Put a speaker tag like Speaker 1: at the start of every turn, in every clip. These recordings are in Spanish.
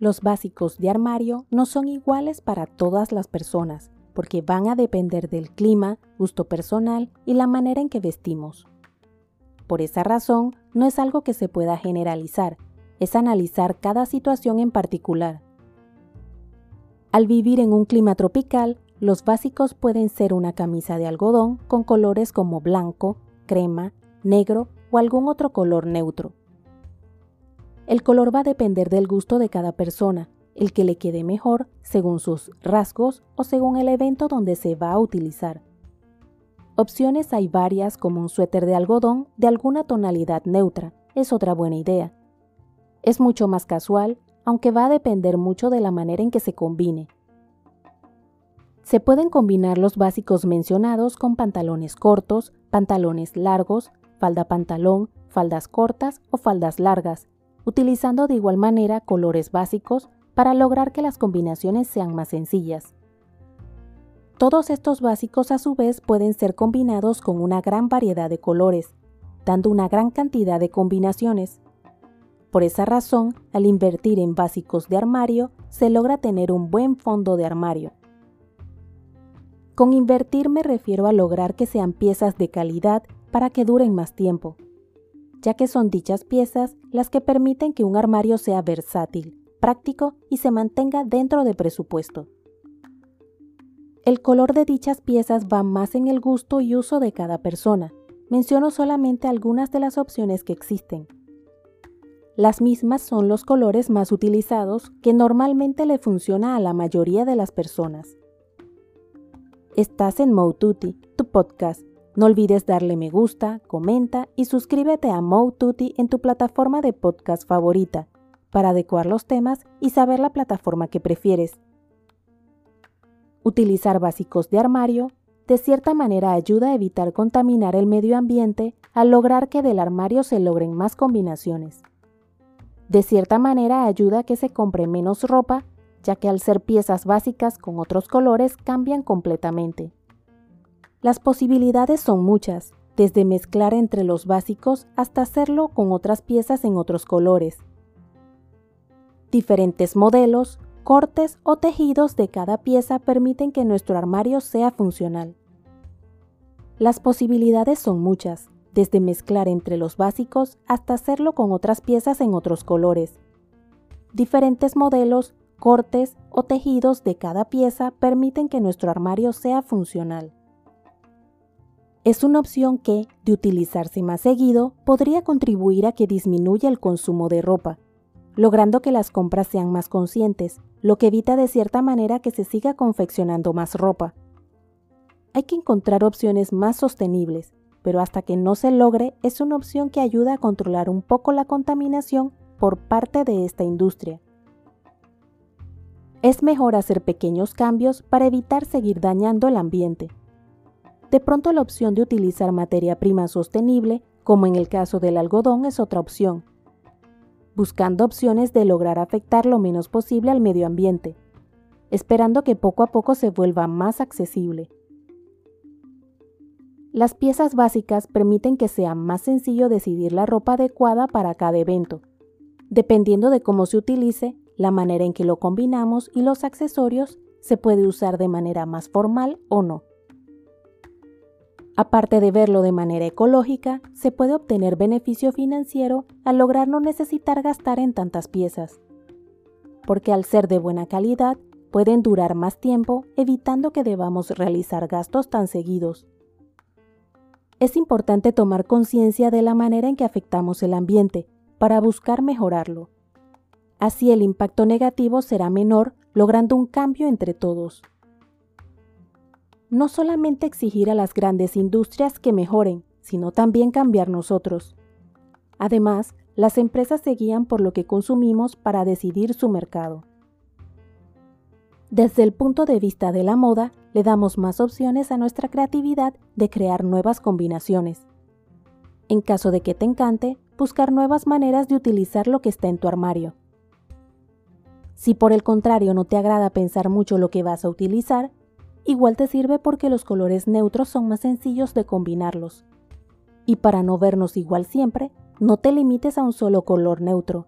Speaker 1: Los básicos de armario no son iguales para todas las personas, porque van a depender del clima, gusto personal y la manera en que vestimos. Por esa razón, no es algo que se pueda generalizar, es analizar cada situación en particular. Al vivir en un clima tropical, los básicos pueden ser una camisa de algodón con colores como blanco, crema, negro o algún otro color neutro. El color va a depender del gusto de cada persona, el que le quede mejor según sus rasgos o según el evento donde se va a utilizar. Opciones hay varias como un suéter de algodón de alguna tonalidad neutra, es otra buena idea. Es mucho más casual, aunque va a depender mucho de la manera en que se combine. Se pueden combinar los básicos mencionados con pantalones cortos, pantalones largos, falda pantalón, faldas cortas o faldas largas, utilizando de igual manera colores básicos para lograr que las combinaciones sean más sencillas. Todos estos básicos a su vez pueden ser combinados con una gran variedad de colores, dando una gran cantidad de combinaciones. Por esa razón, al invertir en básicos de armario, se logra tener un buen fondo de armario. Con invertir me refiero a lograr que sean piezas de calidad para que duren más tiempo ya que son dichas piezas las que permiten que un armario sea versátil, práctico y se mantenga dentro de presupuesto. El color de dichas piezas va más en el gusto y uso de cada persona. Menciono solamente algunas de las opciones que existen. Las mismas son los colores más utilizados que normalmente le funciona a la mayoría de las personas. Estás en Moututi, tu podcast, no olvides darle me gusta, comenta y suscríbete a Tutti en tu plataforma de podcast favorita para adecuar los temas y saber la plataforma que prefieres. Utilizar básicos de armario de cierta manera ayuda a evitar contaminar el medio ambiente al lograr que del armario se logren más combinaciones. De cierta manera ayuda a que se compre menos ropa, ya que al ser piezas básicas con otros colores cambian completamente. Las posibilidades son muchas, desde mezclar entre los básicos hasta hacerlo con otras piezas en otros colores. Diferentes modelos, cortes o tejidos de cada pieza permiten que nuestro armario sea funcional. Las posibilidades son muchas, desde mezclar entre los básicos hasta hacerlo con otras piezas en otros colores. Diferentes modelos, cortes o tejidos de cada pieza permiten que nuestro armario sea funcional es una opción que, de utilizarse más seguido, podría contribuir a que disminuya el consumo de ropa, logrando que las compras sean más conscientes, lo que evita de cierta manera que se siga confeccionando más ropa. Hay que encontrar opciones más sostenibles, pero hasta que no se logre es una opción que ayuda a controlar un poco la contaminación por parte de esta industria. Es mejor hacer pequeños cambios para evitar seguir dañando el ambiente de pronto la opción de utilizar materia prima sostenible, como en el caso del algodón, es otra opción, buscando opciones de lograr afectar lo menos posible al medio ambiente, esperando que poco a poco se vuelva más accesible. Las piezas básicas permiten que sea más sencillo decidir la ropa adecuada para cada evento, dependiendo de cómo se utilice, la manera en que lo combinamos y los accesorios, se puede usar de manera más formal o no. Aparte de verlo de manera ecológica, se puede obtener beneficio financiero al lograr no necesitar gastar en tantas piezas, porque al ser de buena calidad pueden durar más tiempo evitando que debamos realizar gastos tan seguidos. Es importante tomar conciencia de la manera en que afectamos el ambiente para buscar mejorarlo. Así el impacto negativo será menor, logrando un cambio entre todos no solamente exigir a las grandes industrias que mejoren, sino también cambiar nosotros. Además, las empresas se guían por lo que consumimos para decidir su mercado. Desde el punto de vista de la moda, le damos más opciones a nuestra creatividad de crear nuevas combinaciones. En caso de que te encante, buscar nuevas maneras de utilizar lo que está en tu armario. Si por el contrario no te agrada pensar mucho lo que vas a utilizar, igual te sirve porque los colores neutros son más sencillos de combinarlos. Y para no vernos igual siempre, no te limites a un solo color neutro.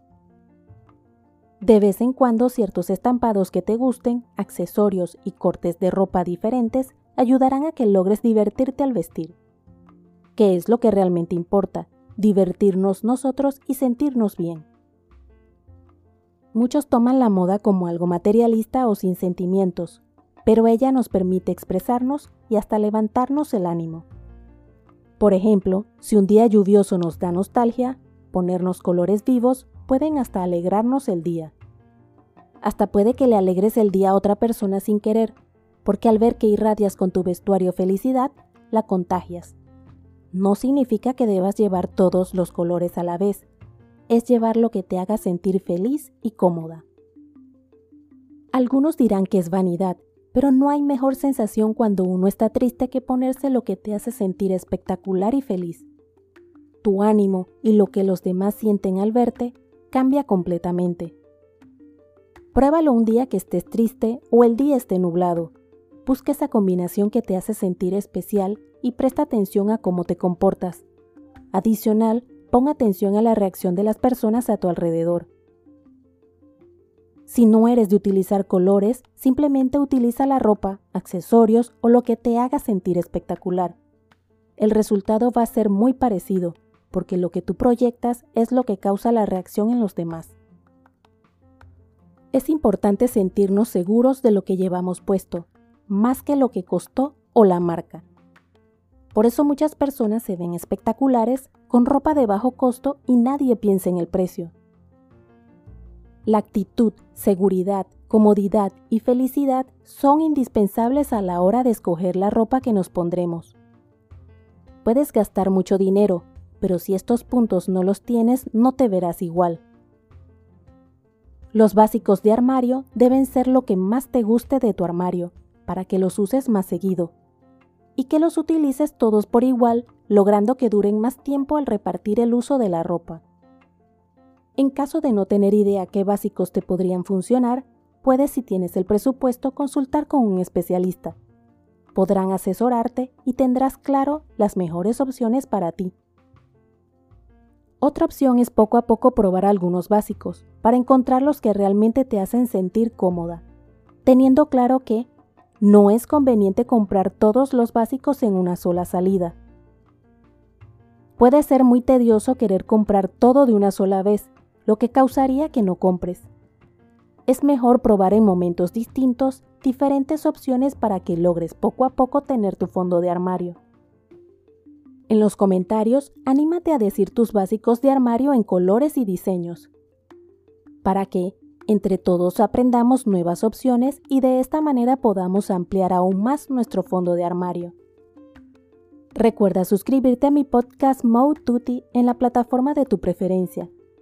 Speaker 1: De vez en cuando ciertos estampados que te gusten, accesorios y cortes de ropa diferentes ayudarán a que logres divertirte al vestir. ¿Qué es lo que realmente importa? Divertirnos nosotros y sentirnos bien. Muchos toman la moda como algo materialista o sin sentimientos, pero ella nos permite expresarnos y hasta levantarnos el ánimo. Por ejemplo, si un día lluvioso nos da nostalgia, ponernos colores vivos pueden hasta alegrarnos el día. Hasta puede que le alegres el día a otra persona sin querer, porque al ver que irradias con tu vestuario felicidad, la contagias. No significa que debas llevar todos los colores a la vez, es llevar lo que te haga sentir feliz y cómoda. Algunos dirán que es vanidad, pero no hay mejor sensación cuando uno está triste que ponerse lo que te hace sentir espectacular y feliz. Tu ánimo y lo que los demás sienten al verte cambia completamente. Pruébalo un día que estés triste o el día esté nublado. Busca esa combinación que te hace sentir especial y presta atención a cómo te comportas. Adicional, pon atención a la reacción de las personas a tu alrededor. Si no eres de utilizar colores, simplemente utiliza la ropa, accesorios o lo que te haga sentir espectacular. El resultado va a ser muy parecido, porque lo que tú proyectas es lo que causa la reacción en los demás. Es importante sentirnos seguros de lo que llevamos puesto, más que lo que costó o la marca. Por eso muchas personas se ven espectaculares con ropa de bajo costo y nadie piensa en el precio. La actitud, seguridad, comodidad y felicidad son indispensables a la hora de escoger la ropa que nos pondremos. Puedes gastar mucho dinero, pero si estos puntos no los tienes no te verás igual. Los básicos de armario deben ser lo que más te guste de tu armario, para que los uses más seguido y que los utilices todos por igual, logrando que duren más tiempo al repartir el uso de la ropa. En caso de no tener idea qué básicos te podrían funcionar, puedes, si tienes el presupuesto, consultar con un especialista. Podrán asesorarte y tendrás claro las mejores opciones para ti. Otra opción es poco a poco probar algunos básicos, para encontrar los que realmente te hacen sentir cómoda, teniendo claro que no es conveniente comprar todos los básicos en una sola salida. Puede ser muy tedioso querer comprar todo de una sola vez, lo que causaría que no compres. Es mejor probar en momentos distintos diferentes opciones para que logres poco a poco tener tu fondo de armario. En los comentarios, anímate a decir tus básicos de armario en colores y diseños, para que, entre todos aprendamos nuevas opciones y de esta manera podamos ampliar aún más nuestro fondo de armario. Recuerda suscribirte a mi podcast Mode Tutti en la plataforma de tu preferencia.